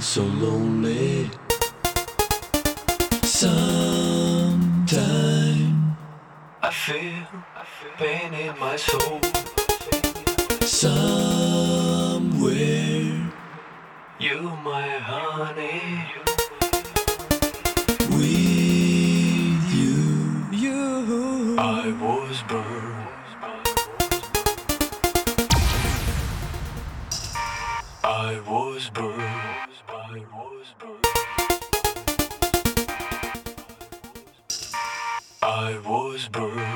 so lonely. Sometimes I feel pain in my soul. Somewhere you, my honey. With you, you I was born. I was burned.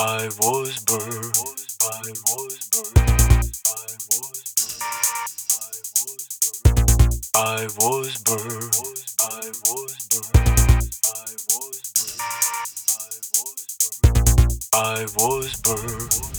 I was born. I was burned. I was burned. I was burned. I was burned. I was burned.